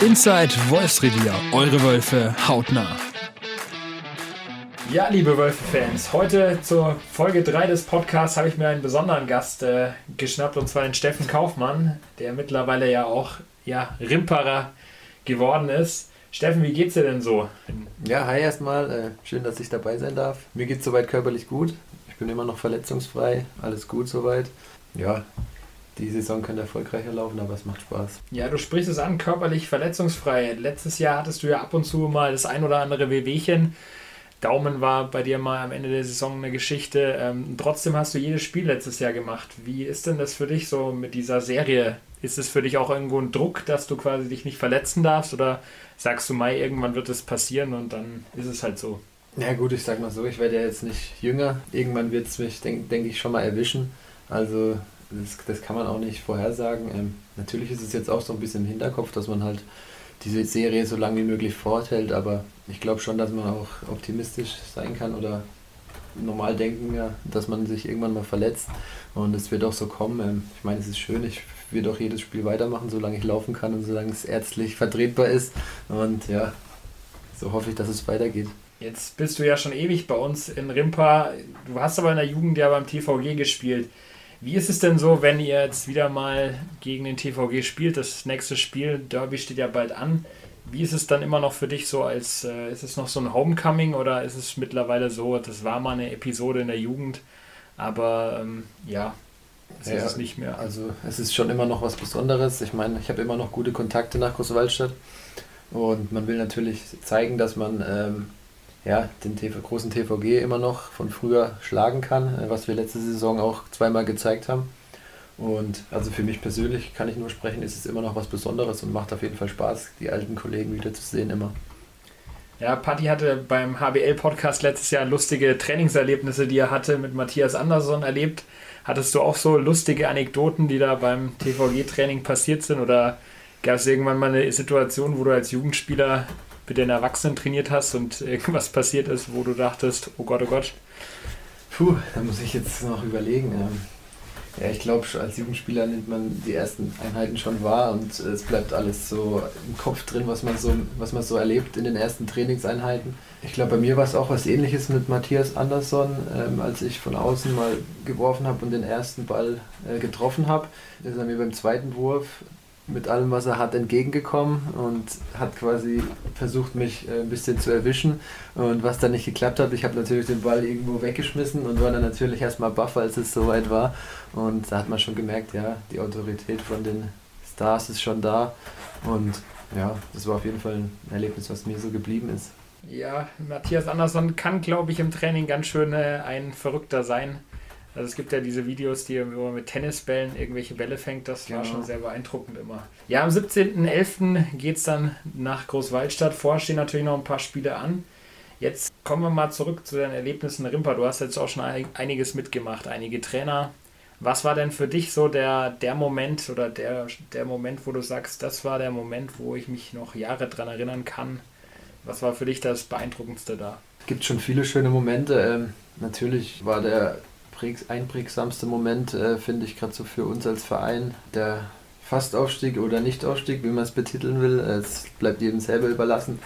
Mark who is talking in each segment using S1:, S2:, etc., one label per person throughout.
S1: Inside Wolfsrevier, eure Wölfe hautnah.
S2: Ja, liebe Wölfe-Fans, heute zur Folge 3 des Podcasts habe ich mir einen besonderen Gast äh, geschnappt, und zwar den Steffen Kaufmann, der mittlerweile ja auch ja, Rimperer geworden ist. Steffen, wie geht's dir denn so?
S3: Ja, hi erstmal. Äh, schön, dass ich dabei sein darf. Mir geht's soweit körperlich gut. Ich bin immer noch verletzungsfrei. Alles gut soweit. Ja, die Saison könnte erfolgreicher laufen, aber es macht Spaß.
S2: Ja, du sprichst es an, körperlich verletzungsfrei. Letztes Jahr hattest du ja ab und zu mal das ein oder andere Wehwehchen. Daumen war bei dir mal am Ende der Saison eine Geschichte. Ähm, trotzdem hast du jedes Spiel letztes Jahr gemacht. Wie ist denn das für dich so mit dieser Serie? Ist es für dich auch irgendwo ein Druck, dass du quasi dich nicht verletzen darfst? Oder sagst du, Mai, irgendwann wird es passieren und dann ist es halt so?
S3: Ja gut, ich sag mal so, ich werde ja jetzt nicht jünger. Irgendwann wird es mich, denke denk ich, schon mal erwischen. Also das, das kann man auch nicht vorhersagen. Ähm, natürlich ist es jetzt auch so ein bisschen im Hinterkopf, dass man halt diese Serie so lange wie möglich forthält, aber ich glaube schon, dass man auch optimistisch sein kann oder normal denken, ja, dass man sich irgendwann mal verletzt und es wird auch so kommen. Ähm, ich meine, es ist schön, ich werde auch jedes Spiel weitermachen, solange ich laufen kann und solange es ärztlich vertretbar ist und ja, so hoffe ich, dass es weitergeht.
S2: Jetzt bist du ja schon ewig bei uns in Rimpa. Du hast aber in der Jugend ja beim TVG gespielt. Wie ist es denn so, wenn ihr jetzt wieder mal gegen den TVG spielt? Das nächste Spiel, Derby, steht ja bald an. Wie ist es dann immer noch für dich so als, äh, ist es noch so ein Homecoming oder ist es mittlerweile so, das war mal eine Episode in der Jugend, aber ähm, ja, es ja, ist es nicht mehr.
S3: Also es ist schon immer noch was Besonderes. Ich meine, ich habe immer noch gute Kontakte nach Großwaldstadt und man will natürlich zeigen, dass man ähm, ja, den TV, großen TVG immer noch von früher schlagen kann, äh, was wir letzte Saison auch zweimal gezeigt haben. Und also für mich persönlich kann ich nur sprechen, ist es immer noch was Besonderes und macht auf jeden Fall Spaß, die alten Kollegen wieder zu sehen immer.
S2: Ja, Patti hatte beim HBL-Podcast letztes Jahr lustige Trainingserlebnisse, die er hatte mit Matthias Andersson erlebt. Hattest du auch so lustige Anekdoten, die da beim TVG-Training passiert sind? Oder gab es irgendwann mal eine Situation, wo du als Jugendspieler mit den Erwachsenen trainiert hast und irgendwas passiert ist, wo du dachtest, oh Gott, oh Gott?
S3: Puh, da muss ich jetzt noch überlegen. Ja, ich glaube, als Jugendspieler nimmt man die ersten Einheiten schon wahr und es bleibt alles so im Kopf drin, was man so, was man so erlebt in den ersten Trainingseinheiten. Ich glaube, bei mir war es auch was ähnliches mit Matthias Andersson, ähm, als ich von außen mal geworfen habe und den ersten Ball äh, getroffen habe. Ist er mir beim zweiten Wurf mit allem, was er hat, entgegengekommen und hat quasi versucht, mich äh, ein bisschen zu erwischen. Und was dann nicht geklappt hat, ich habe natürlich den Ball irgendwo weggeschmissen und war dann natürlich erstmal baff, als es soweit war. Und da hat man schon gemerkt, ja, die Autorität von den Stars ist schon da. Und ja, das war auf jeden Fall ein Erlebnis, was mir so geblieben ist.
S2: Ja, Matthias Andersson kann, glaube ich, im Training ganz schön äh, ein Verrückter sein. Also es gibt ja diese Videos, die wo man mit Tennisbällen irgendwelche Bälle fängt. Das genau. war schon sehr beeindruckend immer. Ja, am 17.11. geht es dann nach Großwaldstadt. Vorher stehen natürlich noch ein paar Spiele an. Jetzt kommen wir mal zurück zu deinen Erlebnissen Rimper. Du hast jetzt auch schon einiges mitgemacht, einige Trainer. Was war denn für dich so der, der Moment oder der, der Moment, wo du sagst, das war der Moment, wo ich mich noch Jahre dran erinnern kann? Was war für dich das Beeindruckendste da?
S3: Es gibt schon viele schöne Momente. Ähm, natürlich war der einprägsamste Moment, äh, finde ich, gerade so für uns als Verein. Der Fastaufstieg oder Nichtaufstieg, wie man es betiteln will, es bleibt jedem selber überlassen.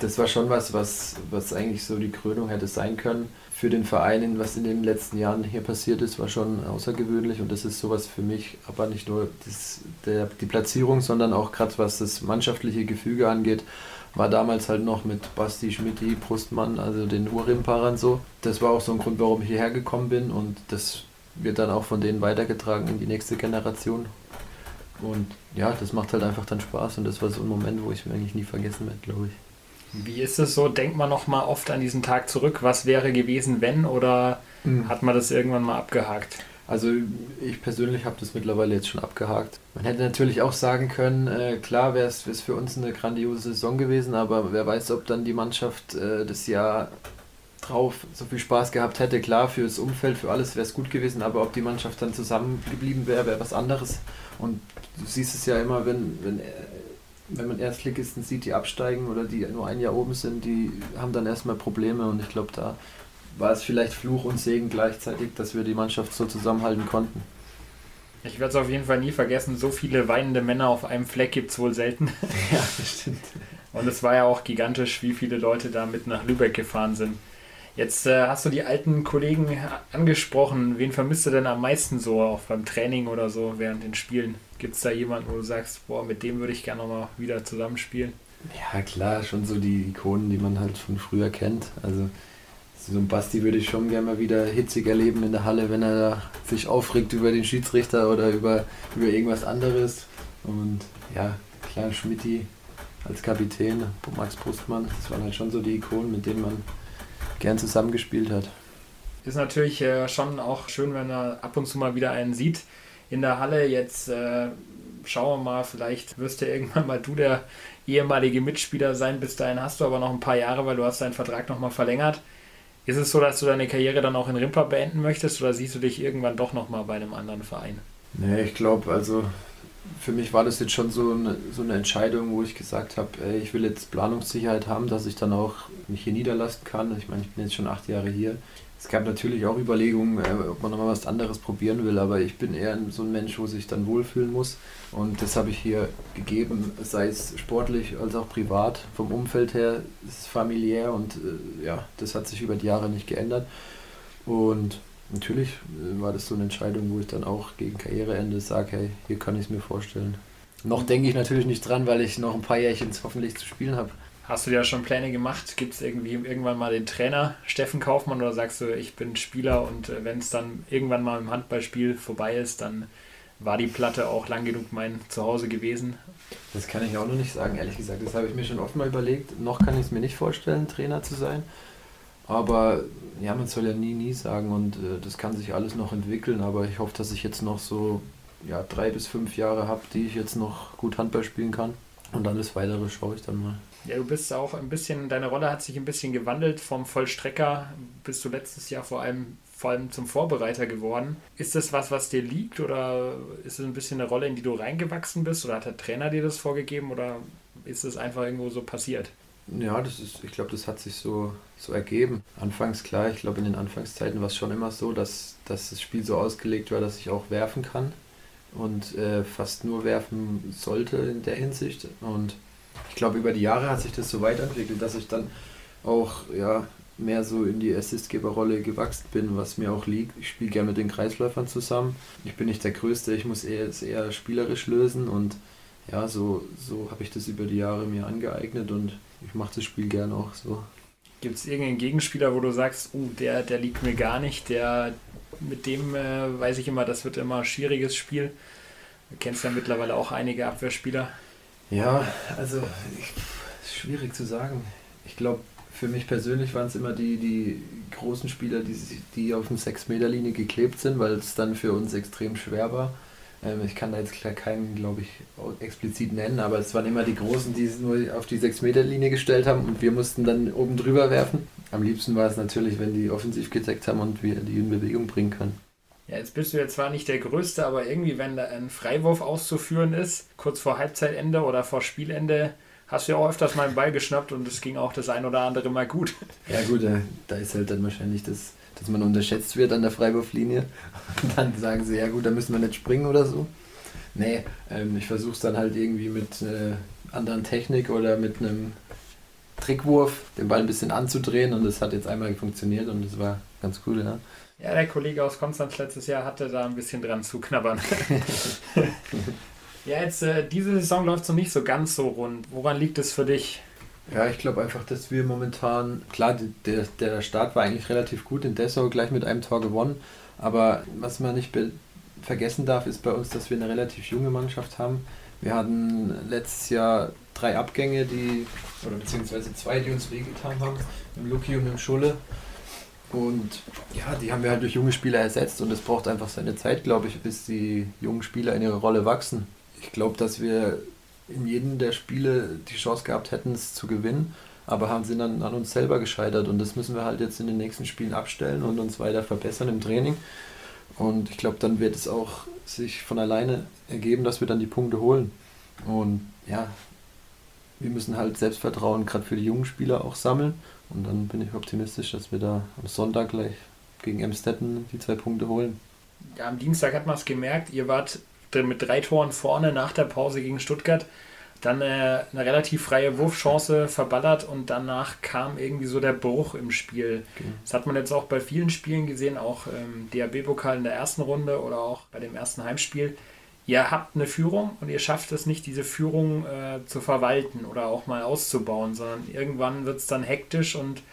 S3: Das war schon was, was, was eigentlich so die Krönung hätte sein können. Für den Verein, was in den letzten Jahren hier passiert ist, war schon außergewöhnlich und das ist sowas für mich, aber nicht nur das, der, die Platzierung, sondern auch gerade was das mannschaftliche Gefüge angeht, war damals halt noch mit Basti, Schmidti, Brustmann, also den Urimparern so. Das war auch so ein Grund, warum ich hierher gekommen bin und das wird dann auch von denen weitergetragen in die nächste Generation. Und ja, das macht halt einfach dann Spaß und das war so ein Moment, wo ich mir eigentlich nie vergessen werde, glaube ich.
S2: Wie ist es so? Denkt man noch mal oft an diesen Tag zurück? Was wäre gewesen, wenn? Oder mhm. hat man das irgendwann mal abgehakt?
S3: Also ich persönlich habe das mittlerweile jetzt schon abgehakt. Man hätte natürlich auch sagen können, äh, klar wäre es für uns eine grandiose Saison gewesen, aber wer weiß, ob dann die Mannschaft äh, das Jahr drauf so viel Spaß gehabt hätte. Klar, für das Umfeld, für alles wäre es gut gewesen, aber ob die Mannschaft dann zusammengeblieben wäre, wäre was anderes. Und du siehst es ja immer, wenn, wenn, äh, wenn man Erstligisten sieht, die absteigen oder die nur ein Jahr oben sind, die haben dann erstmal Probleme und ich glaube, da war es vielleicht Fluch und Segen gleichzeitig, dass wir die Mannschaft so zusammenhalten konnten.
S2: Ich werde es auf jeden Fall nie vergessen, so viele weinende Männer auf einem Fleck gibt es wohl selten.
S3: Ja, das stimmt.
S2: Und es war ja auch gigantisch, wie viele Leute da mit nach Lübeck gefahren sind. Jetzt äh, hast du die alten Kollegen angesprochen. Wen vermisst du denn am meisten so, auch beim Training oder so während den Spielen? Gibt es da jemanden, wo du sagst, boah, mit dem würde ich gerne nochmal wieder zusammenspielen?
S3: Ja, klar, schon so die Ikonen, die man halt von früher kennt. Also so ein Basti würde ich schon gerne mal wieder hitzig erleben in der Halle, wenn er sich aufregt über den Schiedsrichter oder über, über irgendwas anderes. Und ja, klar, Schmidti als Kapitän, Max Brustmann, das waren halt schon so die Ikonen, mit denen man gern zusammengespielt hat.
S2: Ist natürlich äh, schon auch schön, wenn er ab und zu mal wieder einen sieht in der Halle. Jetzt äh, schauen wir mal, vielleicht wirst du irgendwann mal du der ehemalige Mitspieler sein. Bis dahin hast du aber noch ein paar Jahre, weil du hast deinen Vertrag nochmal verlängert. Ist es so, dass du deine Karriere dann auch in Rimper beenden möchtest oder siehst du dich irgendwann doch nochmal bei einem anderen Verein?
S3: Nee, ich glaube, also für mich war das jetzt schon so eine, so eine Entscheidung, wo ich gesagt habe, ich will jetzt Planungssicherheit haben, dass ich dann auch mich hier niederlassen kann. Ich meine, ich bin jetzt schon acht Jahre hier. Es gab natürlich auch Überlegungen, äh, ob man nochmal was anderes probieren will, aber ich bin eher so ein Mensch, wo sich dann wohlfühlen muss. Und das habe ich hier gegeben, sei es sportlich als auch privat. Vom Umfeld her ist es familiär und äh, ja, das hat sich über die Jahre nicht geändert. Und natürlich äh, war das so eine Entscheidung, wo ich dann auch gegen Karriereende sage, hey, hier kann ich es mir vorstellen. Noch denke ich natürlich nicht dran, weil ich noch ein paar Jährchen hoffentlich zu spielen habe.
S2: Hast du dir schon Pläne gemacht? Gibt es irgendwie irgendwann mal den Trainer Steffen Kaufmann oder sagst du, ich bin Spieler und äh, wenn es dann irgendwann mal im Handballspiel vorbei ist, dann war die Platte auch lang genug mein Zuhause gewesen?
S3: Das kann ich auch noch nicht sagen, ehrlich gesagt. Das habe ich mir schon oft mal überlegt. Noch kann ich es mir nicht vorstellen, Trainer zu sein. Aber ja, man soll ja nie, nie sagen und äh, das kann sich alles noch entwickeln. Aber ich hoffe, dass ich jetzt noch so ja, drei bis fünf Jahre habe, die ich jetzt noch gut Handball spielen kann. Und alles weitere schaue ich dann mal.
S2: Ja, du bist auch ein bisschen, deine Rolle hat sich ein bisschen gewandelt. Vom Vollstrecker bist du letztes Jahr vor allem, vor allem zum Vorbereiter geworden. Ist das was, was dir liegt oder ist es ein bisschen eine Rolle, in die du reingewachsen bist oder hat der Trainer dir das vorgegeben oder ist es einfach irgendwo so passiert?
S3: Ja, das ist, ich glaube, das hat sich so, so ergeben. Anfangs klar, ich glaube in den Anfangszeiten war es schon immer so, dass, dass das Spiel so ausgelegt war, dass ich auch werfen kann und äh, fast nur werfen sollte in der Hinsicht. Und ich glaube, über die Jahre hat sich das so weiterentwickelt, dass ich dann auch ja, mehr so in die Assistgeberrolle gewachsen bin, was mir auch liegt. Ich spiele gerne mit den Kreisläufern zusammen. Ich bin nicht der Größte, ich muss eher, es eher spielerisch lösen und ja, so, so habe ich das über die Jahre mir angeeignet und ich mache das Spiel gerne auch so.
S2: Gibt es irgendeinen Gegenspieler, wo du sagst, oh, der, der liegt mir gar nicht, der mit dem äh, weiß ich immer, das wird immer ein schwieriges Spiel. Du kennst ja mittlerweile auch einige Abwehrspieler.
S3: Ja, also ich, schwierig zu sagen. Ich glaube, für mich persönlich waren es immer die, die großen Spieler, die, die auf dem 6-Meter-Linie geklebt sind, weil es dann für uns extrem schwer war. Ähm, ich kann da jetzt keinen, glaube ich, explizit nennen, aber es waren immer die Großen, die es nur auf die 6-Meter-Linie gestellt haben und wir mussten dann oben drüber werfen. Am liebsten war es natürlich, wenn die offensiv gedeckt haben und wir die in Bewegung bringen können.
S2: Ja, jetzt bist du ja zwar nicht der Größte, aber irgendwie, wenn da ein Freiwurf auszuführen ist, kurz vor Halbzeitende oder vor Spielende, hast du ja auch öfters mal einen Ball geschnappt und es ging auch das ein oder andere mal gut.
S3: Ja gut, da ist halt dann wahrscheinlich das dass man unterschätzt wird an der Freiwurflinie. Und dann sagen sie, ja gut, da müssen wir nicht springen oder so. Nee, ähm, ich versuche es dann halt irgendwie mit äh, anderen Technik oder mit einem Trickwurf den Ball ein bisschen anzudrehen und das hat jetzt einmal funktioniert und das war ganz cool, ja.
S2: Ja, der Kollege aus Konstanz letztes Jahr hatte da ein bisschen dran zu knabbern. ja, jetzt äh, diese Saison läuft so nicht so ganz so rund. Woran liegt es für dich?
S3: Ja, ich glaube einfach, dass wir momentan, klar, der, der Start war eigentlich relativ gut in Dessau, gleich mit einem Tor gewonnen. Aber was man nicht vergessen darf, ist bei uns, dass wir eine relativ junge Mannschaft haben. Wir hatten letztes Jahr drei Abgänge, die, oder beziehungsweise zwei, die uns wehgetan haben, im Luki und im Schulle. Und ja, die haben wir halt durch junge Spieler ersetzt und es braucht einfach seine Zeit, glaube ich, bis die jungen Spieler in ihre Rolle wachsen. Ich glaube, dass wir in jedem der Spiele die Chance gehabt hätten, es zu gewinnen, aber haben sie dann an uns selber gescheitert und das müssen wir halt jetzt in den nächsten Spielen abstellen und uns weiter verbessern im Training. Und ich glaube, dann wird es auch sich von alleine ergeben, dass wir dann die Punkte holen. Und ja, wir müssen halt Selbstvertrauen gerade für die jungen Spieler auch sammeln. Und dann bin ich optimistisch, dass wir da am Sonntag gleich gegen Emstetten die zwei Punkte holen.
S2: Ja, am Dienstag hat man es gemerkt, ihr wart mit drei Toren vorne nach der Pause gegen Stuttgart. Dann äh, eine relativ freie Wurfchance verballert und danach kam irgendwie so der Bruch im Spiel. Okay. Das hat man jetzt auch bei vielen Spielen gesehen, auch im DAB-Pokal in der ersten Runde oder auch bei dem ersten Heimspiel. Ihr habt eine Führung und ihr schafft es nicht, diese Führung äh, zu verwalten oder auch mal auszubauen, sondern irgendwann wird es dann hektisch und ähm,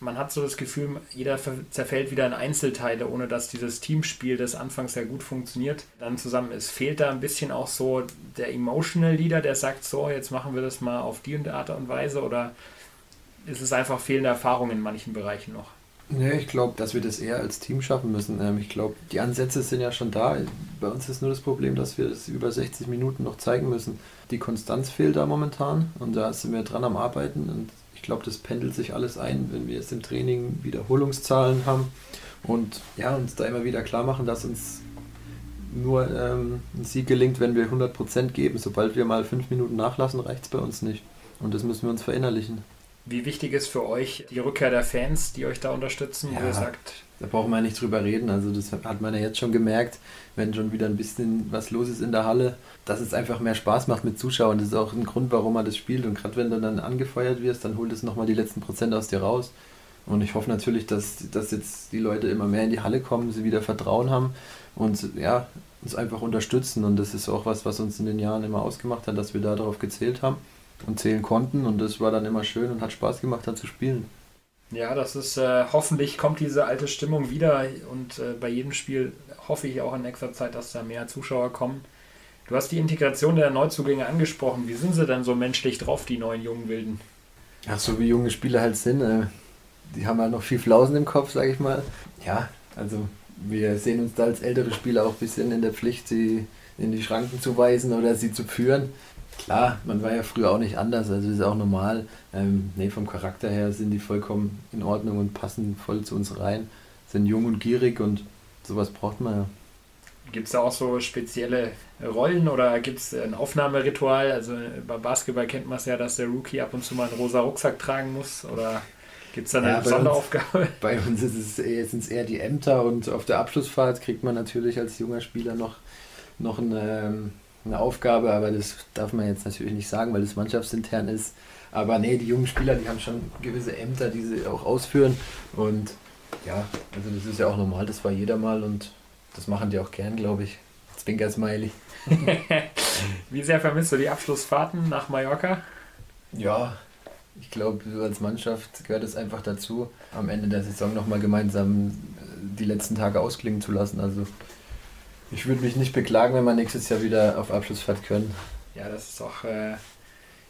S2: man hat so das Gefühl, jeder zerfällt wieder in Einzelteile, ohne dass dieses Teamspiel, das anfangs sehr gut funktioniert, dann zusammen ist. Fehlt da ein bisschen auch so der Emotional Leader, der sagt, so, jetzt machen wir das mal auf die und Art und Weise oder ist es einfach fehlende Erfahrung in manchen Bereichen noch?
S3: Nee, ich glaube, dass wir das eher als Team schaffen müssen. Ähm, ich glaube, die Ansätze sind ja schon da. Bei uns ist nur das Problem, dass wir es über 60 Minuten noch zeigen müssen. Die Konstanz fehlt da momentan und da sind wir dran am Arbeiten und ich glaube, das pendelt sich alles ein, wenn wir jetzt im Training Wiederholungszahlen haben und ja, uns da immer wieder klar machen, dass uns nur ähm, ein Sieg gelingt, wenn wir 100% geben. Sobald wir mal fünf Minuten nachlassen, reicht es bei uns nicht. Und das müssen wir uns verinnerlichen.
S2: Wie wichtig ist für euch die Rückkehr der Fans, die euch da unterstützen,
S3: ja, wo ihr sagt, da brauchen wir nicht drüber reden. Also das hat man ja jetzt schon gemerkt, wenn schon wieder ein bisschen was los ist in der Halle, dass es einfach mehr Spaß macht mit Zuschauern. Das ist auch ein Grund, warum man das spielt. Und gerade wenn du dann angefeuert wirst, dann holt es nochmal die letzten Prozent aus dir raus. Und ich hoffe natürlich, dass, dass jetzt die Leute immer mehr in die Halle kommen, sie wieder Vertrauen haben und ja, uns einfach unterstützen. Und das ist auch was, was uns in den Jahren immer ausgemacht hat, dass wir da darauf gezählt haben und zählen konnten. Und das war dann immer schön und hat Spaß gemacht, da zu spielen.
S2: Ja, das ist äh, hoffentlich kommt diese alte Stimmung wieder und äh, bei jedem Spiel hoffe ich auch in nächster Zeit, dass da mehr Zuschauer kommen. Du hast die Integration der Neuzugänge angesprochen. Wie sind sie denn so menschlich drauf, die neuen jungen Wilden?
S3: Ach, so wie junge Spieler halt sind. Äh, die haben halt noch viel Flausen im Kopf, sage ich mal. Ja, also wir sehen uns da als ältere Spieler auch ein bisschen in der Pflicht, sie in die Schranken zu weisen oder sie zu führen. Klar, man war ja früher auch nicht anders, also ist auch normal. Ähm, nee, vom Charakter her sind die vollkommen in Ordnung und passen voll zu uns rein. Sind jung und gierig und sowas braucht man ja.
S2: Gibt es da auch so spezielle Rollen oder gibt es ein Aufnahmeritual? Also beim Basketball kennt man es ja, dass der Rookie ab und zu mal einen rosa Rucksack tragen muss oder gibt es da eine ja, Sonderaufgabe?
S3: Uns, bei uns ist es eher, sind es eher die Ämter und auf der Abschlussfahrt kriegt man natürlich als junger Spieler noch, noch ein ähm, eine Aufgabe, aber das darf man jetzt natürlich nicht sagen, weil das mannschaftsintern ist. Aber nee, die jungen Spieler, die haben schon gewisse Ämter, die sie auch ausführen. Und ja, also das ist ja auch normal, das war jeder mal und das machen die auch gern, glaube ich. Zwinker-Smiley.
S2: Wie sehr vermisst du die Abschlussfahrten nach Mallorca?
S3: Ja, ich glaube, als Mannschaft gehört es einfach dazu, am Ende der Saison nochmal gemeinsam die letzten Tage ausklingen zu lassen. Also ich würde mich nicht beklagen, wenn wir nächstes Jahr wieder auf Abschlussfahrt können.
S2: Ja, das ist doch, äh,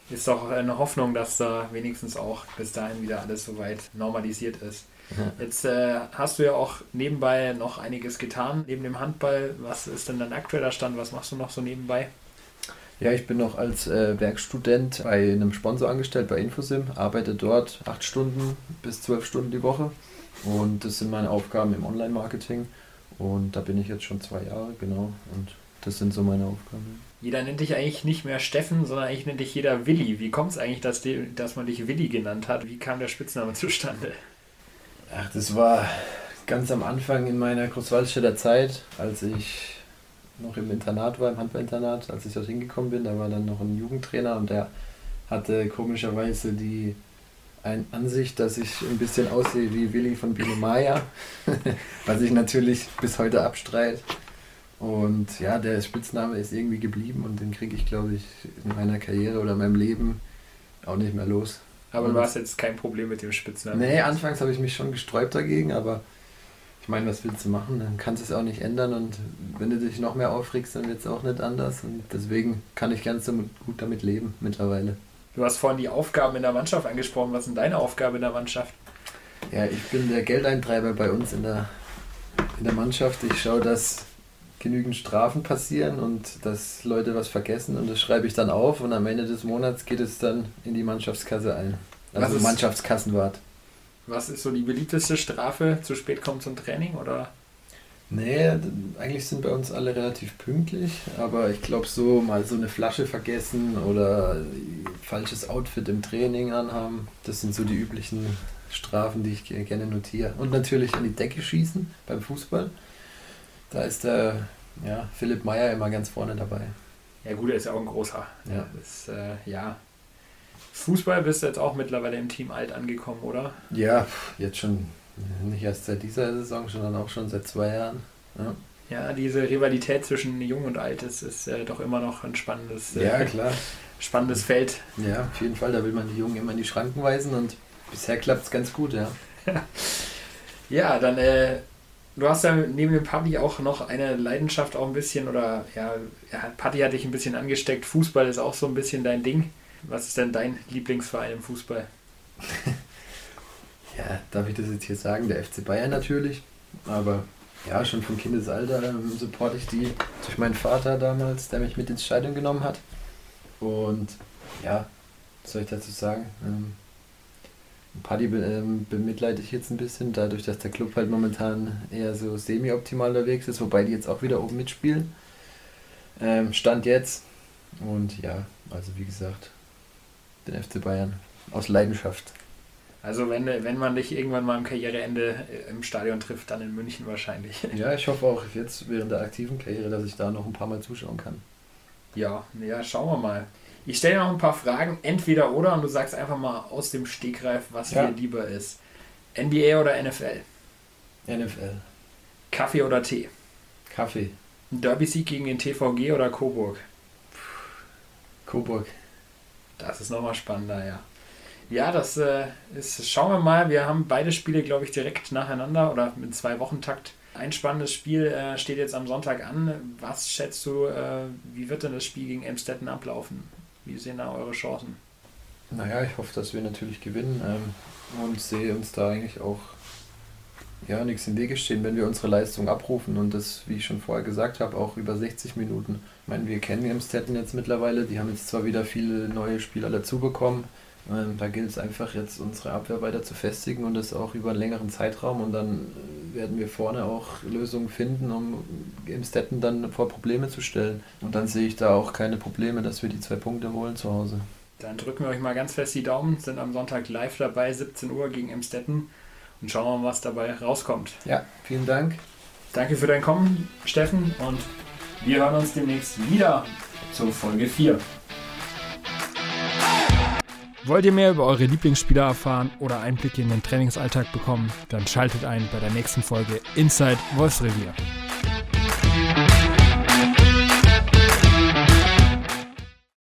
S2: ist doch eine Hoffnung, dass da wenigstens auch bis dahin wieder alles soweit normalisiert ist. Ja. Jetzt äh, hast du ja auch nebenbei noch einiges getan, neben dem Handball. Was ist denn dein aktueller Stand? Was machst du noch so nebenbei?
S3: Ja, ich bin noch als äh, Werkstudent bei einem Sponsor angestellt, bei Infosim, arbeite dort acht Stunden bis zwölf Stunden die Woche und das sind meine Aufgaben im Online-Marketing und da bin ich jetzt schon zwei Jahre, genau. Und das sind so meine Aufgaben.
S2: Jeder nennt dich eigentlich nicht mehr Steffen, sondern eigentlich nennt dich jeder Willi. Wie kommt es eigentlich, dass, die, dass man dich Willi genannt hat? Wie kam der Spitzname zustande?
S3: Ach, das war ganz am Anfang in meiner Großwaldstädter Zeit, als ich noch im Internat war, im Handballinternat, als ich dort hingekommen bin. Da war dann noch ein Jugendtrainer und der hatte komischerweise die ein Ansicht, dass ich ein bisschen aussehe wie Willi von Biene Maya, was ich natürlich bis heute abstreite. Und ja, der Spitzname ist irgendwie geblieben und den kriege ich, glaube ich, in meiner Karriere oder meinem Leben auch nicht mehr los.
S2: Aber du hast jetzt kein Problem mit dem Spitznamen?
S3: Nee, anfangs habe ich mich schon gesträubt dagegen, aber ich meine, was willst du machen? Dann kannst du es auch nicht ändern und wenn du dich noch mehr aufregst, dann wird es auch nicht anders. Und deswegen kann ich ganz gut damit leben mittlerweile.
S2: Du hast vorhin die Aufgaben in der Mannschaft angesprochen. Was denn deine Aufgabe in der Mannschaft?
S3: Ja, ich bin der Geldeintreiber bei uns in der, in der Mannschaft. Ich schaue, dass genügend Strafen passieren und dass Leute was vergessen und das schreibe ich dann auf und am Ende des Monats geht es dann in die Mannschaftskasse ein. Also ist, Mannschaftskassenwart.
S2: Was ist so die beliebteste Strafe? Zu spät kommen zum Training oder?
S3: Nee, eigentlich sind bei uns alle relativ pünktlich, aber ich glaube so mal so eine Flasche vergessen oder falsches Outfit im Training anhaben, das sind so die üblichen Strafen, die ich gerne notiere. Und natürlich an die Decke schießen beim Fußball. Da ist der ja, Philipp Meyer immer ganz vorne dabei.
S2: Ja gut, er ist ja auch ein großer.
S3: Ja.
S2: Das, äh, ja. Fußball bist du jetzt auch mittlerweile im Team alt angekommen, oder?
S3: Ja, jetzt schon nicht erst seit dieser Saison, sondern auch schon seit zwei Jahren. Ja,
S2: Ja, diese Rivalität zwischen Jung und Alt ist, ist äh, doch immer noch ein spannendes, äh,
S3: ja klar.
S2: spannendes Feld.
S3: Ja, auf jeden Fall. Da will man die Jungen immer in die Schranken weisen und bisher klappt es ganz gut, ja.
S2: Ja, dann, äh, du hast ja neben dem Paddy auch noch eine Leidenschaft auch ein bisschen, oder ja, ja, Paddy hat dich ein bisschen angesteckt. Fußball ist auch so ein bisschen dein Ding. Was ist denn dein Lieblingsverein im Fußball?
S3: Ja, darf ich das jetzt hier sagen? Der FC Bayern natürlich. Aber ja, schon von Kindesalter ähm, supporte ich die durch meinen Vater damals, der mich mit ins Stadion genommen hat. Und ja, was soll ich dazu sagen? Ähm, Paddy ähm, bemitleide ich jetzt ein bisschen, dadurch, dass der Club halt momentan eher so semi-optimal unterwegs ist, wobei die jetzt auch wieder oben mitspielen. Ähm, Stand jetzt. Und ja, also wie gesagt, den FC Bayern aus Leidenschaft.
S2: Also wenn, wenn man dich irgendwann mal am Karriereende äh, im Stadion trifft, dann in München wahrscheinlich.
S3: Ja, ich hoffe auch jetzt während der aktiven Karriere, dass ich da noch ein paar Mal zuschauen kann.
S2: Ja, ja, schauen wir mal. Ich stelle noch ein paar Fragen, entweder oder, und du sagst einfach mal aus dem Stegreif, was
S3: Ja.
S2: dir lieber ist. NBA oder NFL?
S3: NFL.
S2: Kaffee oder Tee?
S3: Kaffee.
S2: Derby-Sieg gegen den TVG oder Coburg?
S3: Coburg.
S2: Das ist nochmal spannender, ja. Ja, das äh, ist, schauen wir mal. Wir haben beide Spiele, glaube ich, direkt nacheinander oder mit zwei Wochen Takt. Ein spannendes Spiel äh, steht jetzt am Sonntag an. Was schätzt du, äh, wie wird denn das Spiel gegen Emstetten ablaufen? Wie sehen da eure Chancen?
S3: Naja, ich hoffe, dass wir natürlich gewinnen ähm, und sehe uns da eigentlich auch ja, nichts im Wege stehen, wenn wir unsere Leistung abrufen und das, wie ich schon vorher gesagt habe, auch über 60 Minuten. Ich meine, wir kennen Emstetten jetzt mittlerweile, die haben jetzt zwar wieder viele neue Spieler dazu bekommen, ähm, da gilt es einfach jetzt unsere Abwehr weiter zu festigen und das auch über einen längeren Zeitraum und dann werden wir vorne auch Lösungen finden, um Emstetten dann vor Probleme zu stellen. Und dann sehe ich da auch keine Probleme, dass wir die zwei Punkte holen zu Hause.
S2: Dann drücken wir euch mal ganz fest die Daumen, sind am Sonntag live dabei, 17 Uhr gegen Emstetten und schauen wir mal, was dabei rauskommt.
S3: Ja, vielen Dank.
S2: Danke für dein Kommen, Steffen, und wir hören uns demnächst wieder zur Folge 4.
S1: Wollt ihr mehr über eure Lieblingsspieler erfahren oder Einblicke in den Trainingsalltag bekommen? Dann schaltet ein bei der nächsten Folge Inside Wolfsrevier.